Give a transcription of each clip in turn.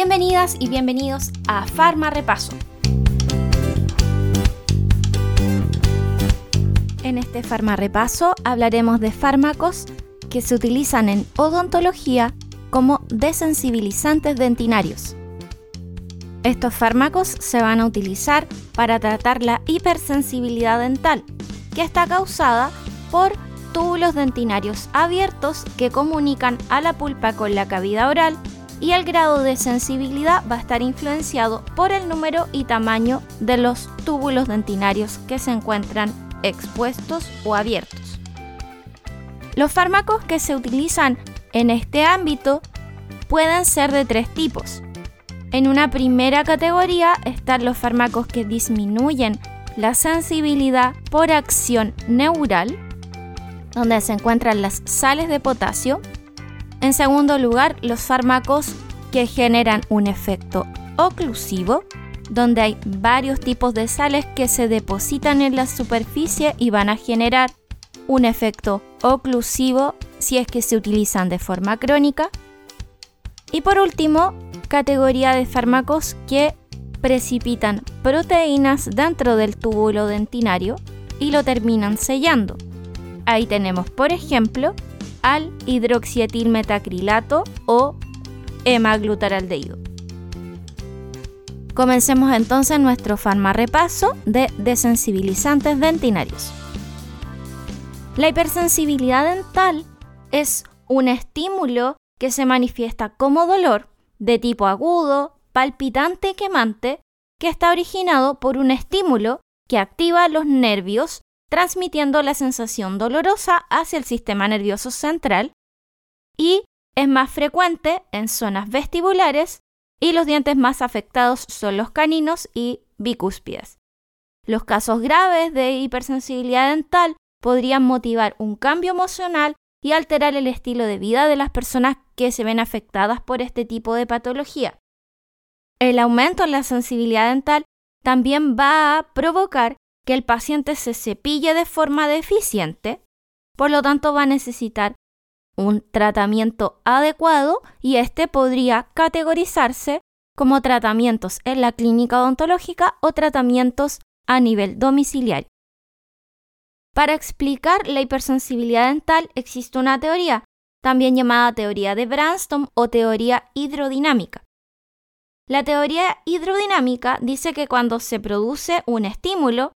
Bienvenidas y bienvenidos a Farma Repaso. En este Farma Repaso hablaremos de fármacos que se utilizan en odontología como desensibilizantes dentinarios. Estos fármacos se van a utilizar para tratar la hipersensibilidad dental, que está causada por túbulos dentinarios abiertos que comunican a la pulpa con la cavidad oral y el grado de sensibilidad va a estar influenciado por el número y tamaño de los túbulos dentinarios que se encuentran expuestos o abiertos. Los fármacos que se utilizan en este ámbito pueden ser de tres tipos. En una primera categoría están los fármacos que disminuyen la sensibilidad por acción neural, donde se encuentran las sales de potasio. En segundo lugar, los fármacos que generan un efecto oclusivo, donde hay varios tipos de sales que se depositan en la superficie y van a generar un efecto oclusivo si es que se utilizan de forma crónica. Y por último, categoría de fármacos que precipitan proteínas dentro del túbulo dentinario y lo terminan sellando. Ahí tenemos, por ejemplo, al hidroxietilmetacrilato o hemaglutaraldehído. Comencemos entonces nuestro repaso de desensibilizantes dentinarios. La hipersensibilidad dental es un estímulo que se manifiesta como dolor de tipo agudo, palpitante y quemante que está originado por un estímulo que activa los nervios transmitiendo la sensación dolorosa hacia el sistema nervioso central y es más frecuente en zonas vestibulares y los dientes más afectados son los caninos y bicúspides. Los casos graves de hipersensibilidad dental podrían motivar un cambio emocional y alterar el estilo de vida de las personas que se ven afectadas por este tipo de patología. El aumento en la sensibilidad dental también va a provocar que el paciente se cepille de forma deficiente, por lo tanto va a necesitar un tratamiento adecuado y este podría categorizarse como tratamientos en la clínica odontológica o tratamientos a nivel domiciliario. Para explicar la hipersensibilidad dental existe una teoría, también llamada teoría de Branston o teoría hidrodinámica. La teoría hidrodinámica dice que cuando se produce un estímulo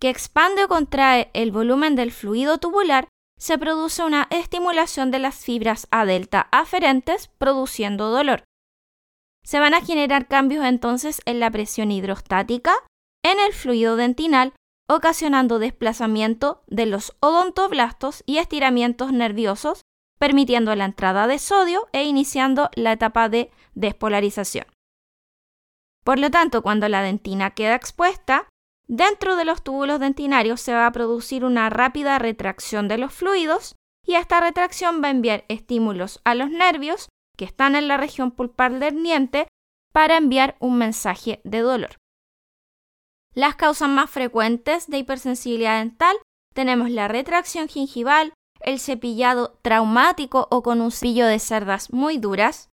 que expande o contrae el volumen del fluido tubular, se produce una estimulación de las fibras A delta aferentes, produciendo dolor. Se van a generar cambios entonces en la presión hidrostática, en el fluido dentinal ocasionando desplazamiento de los odontoblastos y estiramientos nerviosos, permitiendo la entrada de sodio e iniciando la etapa de despolarización. Por lo tanto, cuando la dentina queda expuesta, dentro de los túbulos dentinarios se va a producir una rápida retracción de los fluidos y esta retracción va a enviar estímulos a los nervios que están en la región pulpar del diente para enviar un mensaje de dolor. Las causas más frecuentes de hipersensibilidad dental tenemos la retracción gingival, el cepillado traumático o con un cepillo de cerdas muy duras,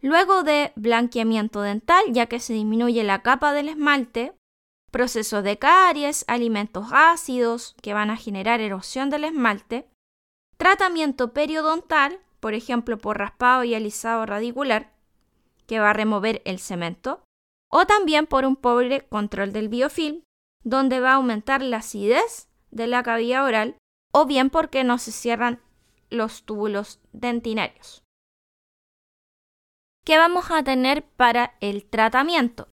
luego de blanqueamiento dental ya que se disminuye la capa del esmalte, procesos de caries, alimentos ácidos que van a generar erosión del esmalte, tratamiento periodontal, por ejemplo por raspado y alisado radicular, que va a remover el cemento, o también por un pobre control del biofilm, donde va a aumentar la acidez de la cavidad oral, o bien porque no se cierran los túbulos dentinarios. ¿Qué vamos a tener para el tratamiento?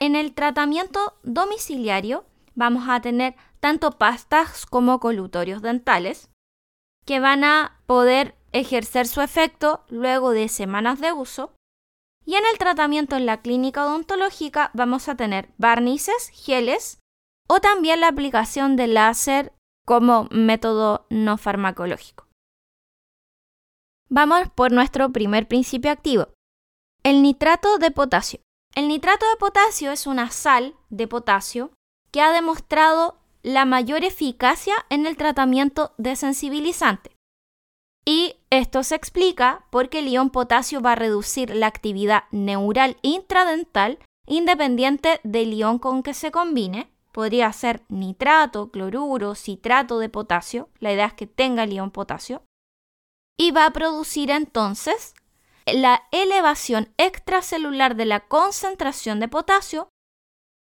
En el tratamiento domiciliario vamos a tener tanto pastas como colutorios dentales que van a poder ejercer su efecto luego de semanas de uso y en el tratamiento en la clínica odontológica vamos a tener barnices, geles o también la aplicación de láser como método no farmacológico. Vamos por nuestro primer principio activo, el nitrato de potasio. El nitrato de potasio es una sal de potasio que ha demostrado la mayor eficacia en el tratamiento de sensibilizante. Y esto se explica porque el ion potasio va a reducir la actividad neural intradental independiente del ion con que se combine. Podría ser nitrato, cloruro, citrato de potasio. La idea es que tenga el ion potasio. Y va a producir entonces la elevación extracelular de la concentración de potasio,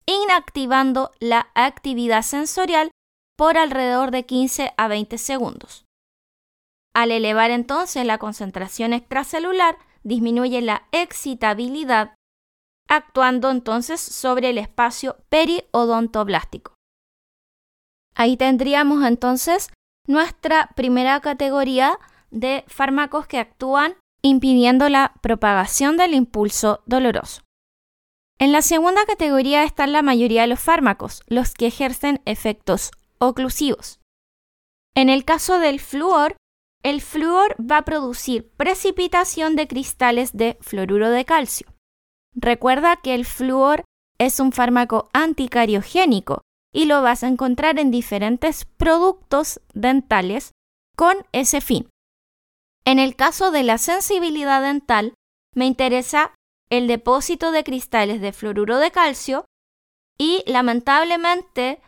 inactivando la actividad sensorial por alrededor de 15 a 20 segundos. Al elevar entonces la concentración extracelular, disminuye la excitabilidad, actuando entonces sobre el espacio periodontoblástico. Ahí tendríamos entonces nuestra primera categoría de fármacos que actúan impidiendo la propagación del impulso doloroso. En la segunda categoría están la mayoría de los fármacos, los que ejercen efectos oclusivos. En el caso del flúor, el flúor va a producir precipitación de cristales de fluoruro de calcio. Recuerda que el flúor es un fármaco anticariogénico y lo vas a encontrar en diferentes productos dentales con ese fin. En el caso de la sensibilidad dental, me interesa el depósito de cristales de fluoruro de calcio y lamentablemente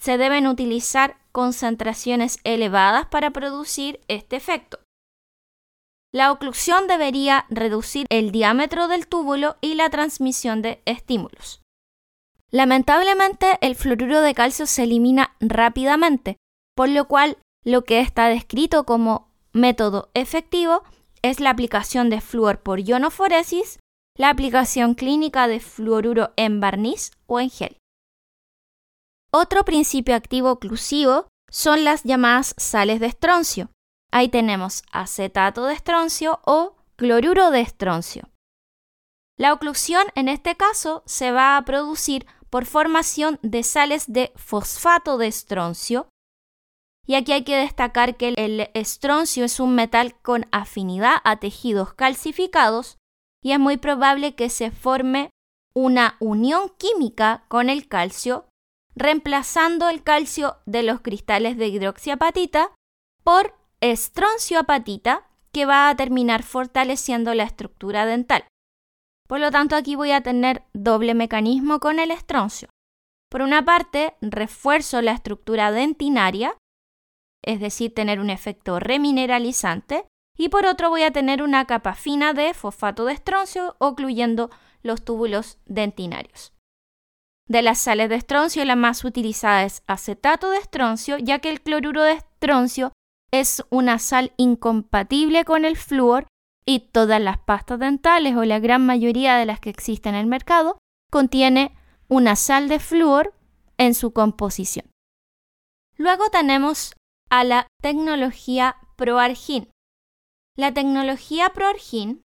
se deben utilizar concentraciones elevadas para producir este efecto. La oclusión debería reducir el diámetro del túbulo y la transmisión de estímulos. Lamentablemente, el fluoruro de calcio se elimina rápidamente, por lo cual lo que está descrito como método efectivo es la aplicación de flúor por ionoforesis, la aplicación clínica de fluoruro en barniz o en gel. Otro principio activo oclusivo son las llamadas sales de estroncio. Ahí tenemos acetato de estroncio o cloruro de estroncio. La oclusión en este caso se va a producir por formación de sales de fosfato de estroncio y aquí hay que destacar que el estroncio es un metal con afinidad a tejidos calcificados y es muy probable que se forme una unión química con el calcio, reemplazando el calcio de los cristales de hidroxiapatita por estroncioapatita, que va a terminar fortaleciendo la estructura dental. Por lo tanto, aquí voy a tener doble mecanismo con el estroncio. Por una parte, refuerzo la estructura dentinaria es decir, tener un efecto remineralizante, y por otro voy a tener una capa fina de fosfato de estroncio ocluyendo los túbulos dentinarios. De las sales de estroncio, la más utilizada es acetato de estroncio, ya que el cloruro de estroncio es una sal incompatible con el flúor y todas las pastas dentales o la gran mayoría de las que existen en el mercado contiene una sal de flúor en su composición. Luego tenemos a la tecnología ProArgin. La tecnología ProArgin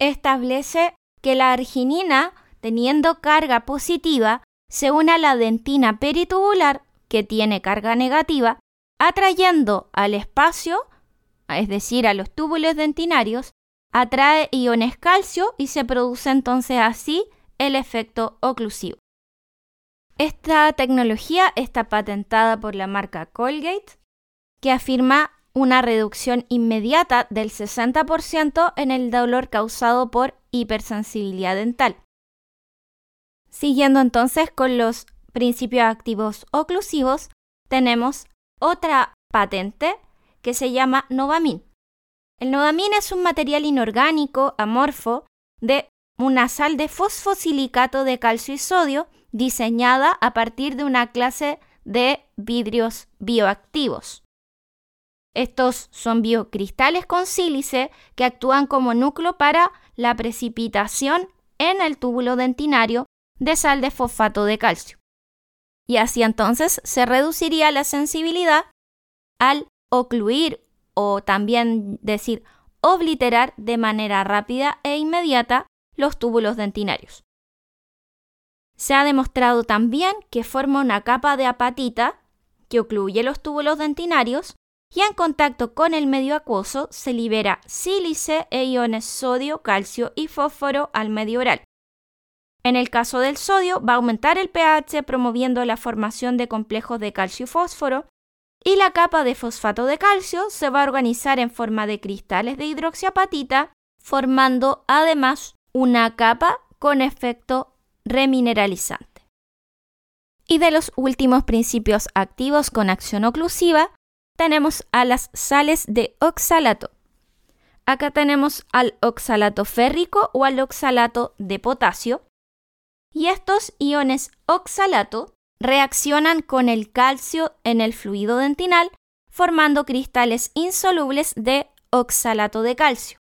establece que la arginina, teniendo carga positiva, se une a la dentina peritubular, que tiene carga negativa, atrayendo al espacio, es decir, a los túbulos dentinarios, atrae iones calcio y se produce entonces así el efecto oclusivo. Esta tecnología está patentada por la marca Colgate que afirma una reducción inmediata del 60% en el dolor causado por hipersensibilidad dental. Siguiendo entonces con los principios activos oclusivos, tenemos otra patente que se llama Novamin. El Novamin es un material inorgánico amorfo de una sal de fosfosilicato de calcio y sodio diseñada a partir de una clase de vidrios bioactivos. Estos son biocristales con sílice que actúan como núcleo para la precipitación en el túbulo dentinario de sal de fosfato de calcio. Y así entonces se reduciría la sensibilidad al ocluir o también decir obliterar de manera rápida e inmediata los túbulos dentinarios. Se ha demostrado también que forma una capa de apatita que ocluye los túbulos dentinarios y en contacto con el medio acuoso se libera sílice e iones sodio, calcio y fósforo al medio oral. En el caso del sodio va a aumentar el pH promoviendo la formación de complejos de calcio y fósforo y la capa de fosfato de calcio se va a organizar en forma de cristales de hidroxiapatita, formando además una capa con efecto remineralizante. Y de los últimos principios activos con acción oclusiva, tenemos a las sales de oxalato. Acá tenemos al oxalato férrico o al oxalato de potasio. Y estos iones oxalato reaccionan con el calcio en el fluido dentinal formando cristales insolubles de oxalato de calcio.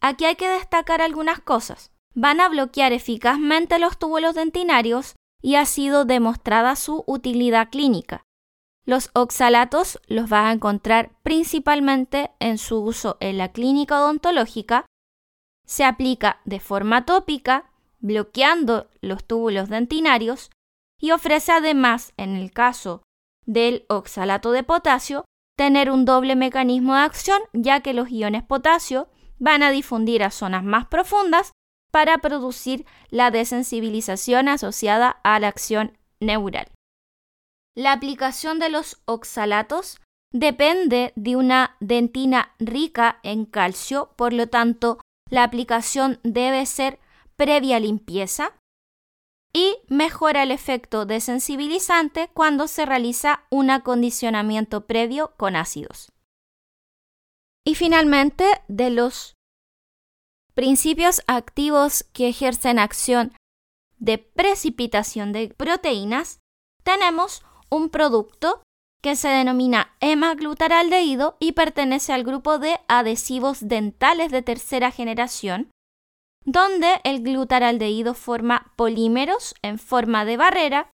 Aquí hay que destacar algunas cosas. Van a bloquear eficazmente los túbulos dentinarios y ha sido demostrada su utilidad clínica. Los oxalatos los vas a encontrar principalmente en su uso en la clínica odontológica. Se aplica de forma tópica, bloqueando los túbulos dentinarios y ofrece además, en el caso del oxalato de potasio, tener un doble mecanismo de acción, ya que los iones potasio van a difundir a zonas más profundas para producir la desensibilización asociada a la acción neural. La aplicación de los oxalatos depende de una dentina rica en calcio, por lo tanto, la aplicación debe ser previa limpieza y mejora el efecto desensibilizante cuando se realiza un acondicionamiento previo con ácidos. Y finalmente, de los principios activos que ejercen acción de precipitación de proteínas, tenemos un producto que se denomina hemaglutardehído y pertenece al grupo de adhesivos dentales de tercera generación, donde el glutaraldehído forma polímeros en forma de barrera,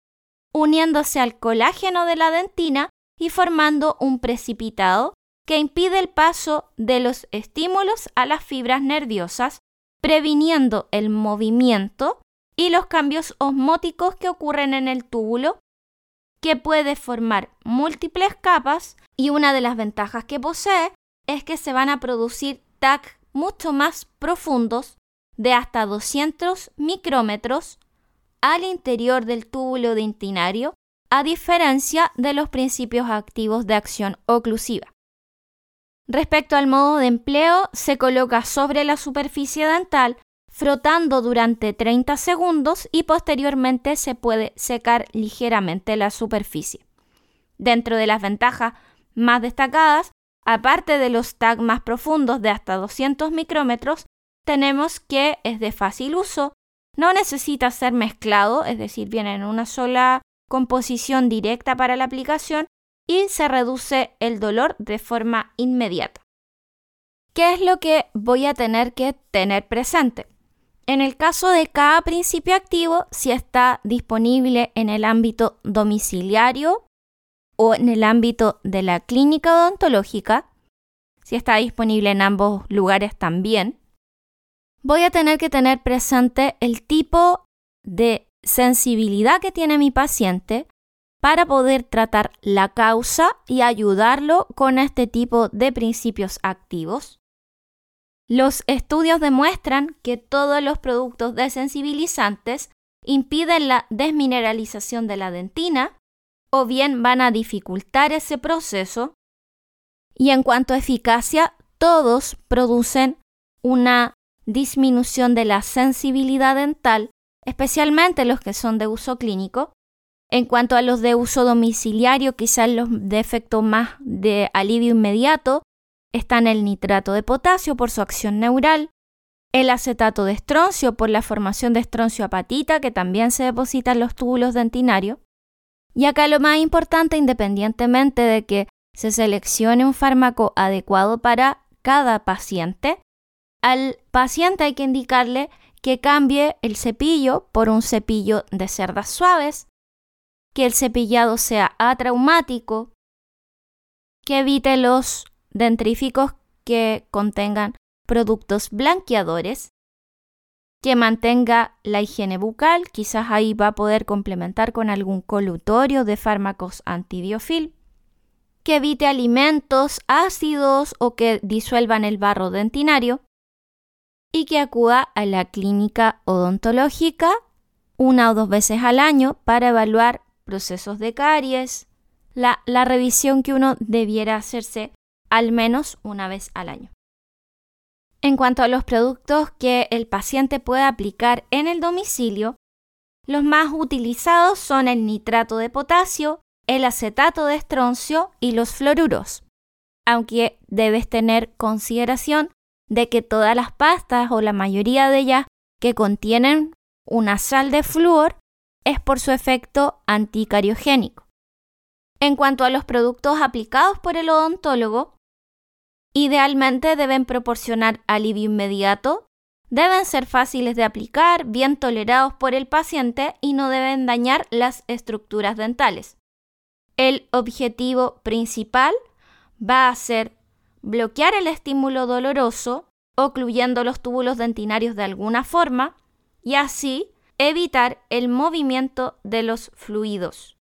uniéndose al colágeno de la dentina y formando un precipitado que impide el paso de los estímulos a las fibras nerviosas, previniendo el movimiento y los cambios osmóticos que ocurren en el túbulo, que puede formar múltiples capas y una de las ventajas que posee es que se van a producir TAC mucho más profundos de hasta 200 micrómetros al interior del túbulo dentinario, a diferencia de los principios activos de acción oclusiva. Respecto al modo de empleo, se coloca sobre la superficie dental frotando durante 30 segundos y posteriormente se puede secar ligeramente la superficie. Dentro de las ventajas más destacadas, aparte de los tags más profundos de hasta 200 micrómetros, tenemos que es de fácil uso, no necesita ser mezclado, es decir, viene en una sola composición directa para la aplicación y se reduce el dolor de forma inmediata. ¿Qué es lo que voy a tener que tener presente? En el caso de cada principio activo, si está disponible en el ámbito domiciliario o en el ámbito de la clínica odontológica, si está disponible en ambos lugares también, voy a tener que tener presente el tipo de sensibilidad que tiene mi paciente para poder tratar la causa y ayudarlo con este tipo de principios activos. Los estudios demuestran que todos los productos desensibilizantes impiden la desmineralización de la dentina o bien van a dificultar ese proceso. Y en cuanto a eficacia, todos producen una disminución de la sensibilidad dental, especialmente los que son de uso clínico. En cuanto a los de uso domiciliario, quizás los de efecto más de alivio inmediato están el nitrato de potasio por su acción neural, el acetato de estroncio por la formación de estroncio apatita que también se deposita en los túbulos dentinarios. Y acá lo más importante, independientemente de que se seleccione un fármaco adecuado para cada paciente, al paciente hay que indicarle que cambie el cepillo por un cepillo de cerdas suaves, que el cepillado sea atraumático, que evite los dentríficos que contengan productos blanqueadores, que mantenga la higiene bucal, quizás ahí va a poder complementar con algún colutorio de fármacos antibiofil, que evite alimentos ácidos o que disuelvan el barro dentinario, y que acuda a la clínica odontológica una o dos veces al año para evaluar procesos de caries, la, la revisión que uno debiera hacerse al menos una vez al año. En cuanto a los productos que el paciente puede aplicar en el domicilio, los más utilizados son el nitrato de potasio, el acetato de estroncio y los fluoruros, aunque debes tener consideración de que todas las pastas o la mayoría de ellas que contienen una sal de flúor es por su efecto anticariogénico. En cuanto a los productos aplicados por el odontólogo, idealmente deben proporcionar alivio inmediato, deben ser fáciles de aplicar, bien tolerados por el paciente y no deben dañar las estructuras dentales. El objetivo principal va a ser bloquear el estímulo doloroso, ocluyendo los túbulos dentinarios de alguna forma, y así evitar el movimiento de los fluidos.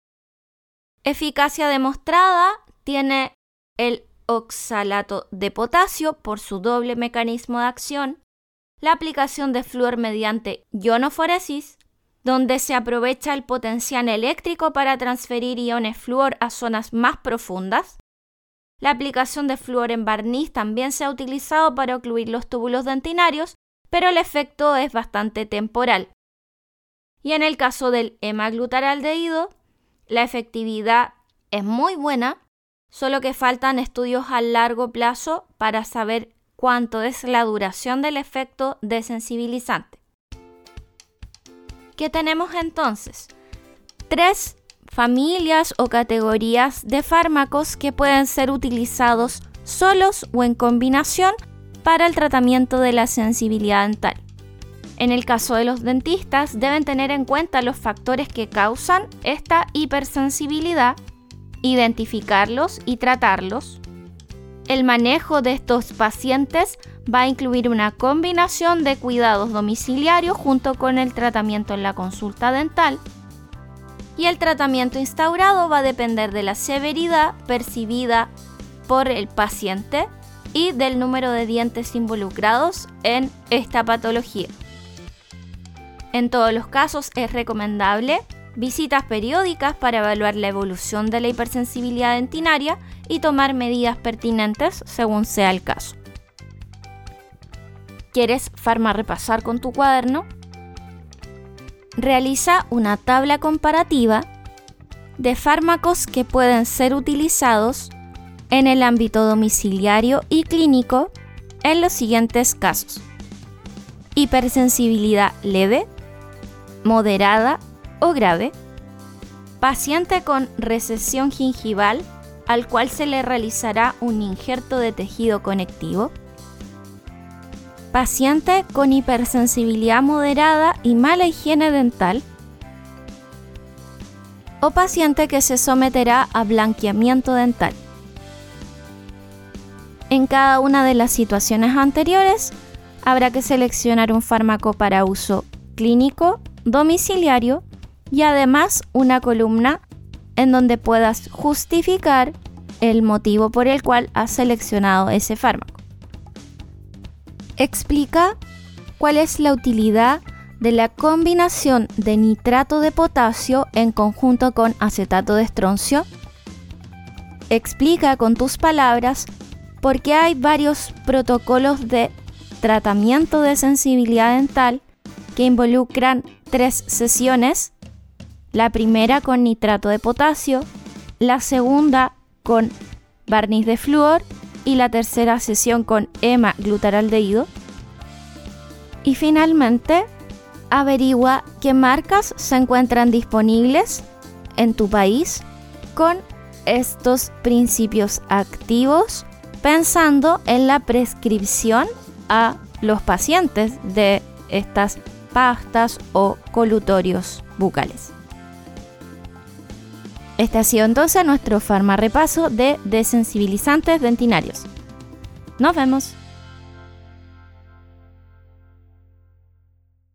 Eficacia demostrada tiene el oxalato de potasio por su doble mecanismo de acción, la aplicación de flúor mediante ionoforesis, donde se aprovecha el potencial eléctrico para transferir iones flúor a zonas más profundas, la aplicación de flúor en barniz también se ha utilizado para ocluir los túbulos dentinarios, pero el efecto es bastante temporal. Y en el caso del hemaglutardehído, la efectividad es muy buena, solo que faltan estudios a largo plazo para saber cuánto es la duración del efecto desensibilizante. ¿Qué tenemos entonces? Tres familias o categorías de fármacos que pueden ser utilizados solos o en combinación para el tratamiento de la sensibilidad dental. En el caso de los dentistas deben tener en cuenta los factores que causan esta hipersensibilidad, identificarlos y tratarlos. El manejo de estos pacientes va a incluir una combinación de cuidados domiciliarios junto con el tratamiento en la consulta dental y el tratamiento instaurado va a depender de la severidad percibida por el paciente y del número de dientes involucrados en esta patología. En todos los casos es recomendable visitas periódicas para evaluar la evolución de la hipersensibilidad dentinaria y tomar medidas pertinentes según sea el caso. ¿Quieres farma repasar con tu cuaderno? realiza una tabla comparativa de fármacos que pueden ser utilizados en el ámbito domiciliario y clínico en los siguientes casos. Hipersensibilidad leve, moderada o grave, paciente con recesión gingival al cual se le realizará un injerto de tejido conectivo, paciente con hipersensibilidad moderada y mala higiene dental, o paciente que se someterá a blanqueamiento dental. En cada una de las situaciones anteriores, habrá que seleccionar un fármaco para uso clínico, domiciliario y además una columna en donde puedas justificar el motivo por el cual has seleccionado ese fármaco explica cuál es la utilidad de la combinación de nitrato de potasio en conjunto con acetato de estroncio. Explica con tus palabras por qué hay varios protocolos de tratamiento de sensibilidad dental que involucran tres sesiones. La primera con nitrato de potasio, la segunda con barniz de flúor y la tercera sesión con Emma glutaraldehído. Y finalmente, averigua qué marcas se encuentran disponibles en tu país con estos principios activos pensando en la prescripción a los pacientes de estas pastas o colutorios bucales. Este ha sido entonces nuestro farma repaso de desensibilizantes dentinarios. Nos vemos.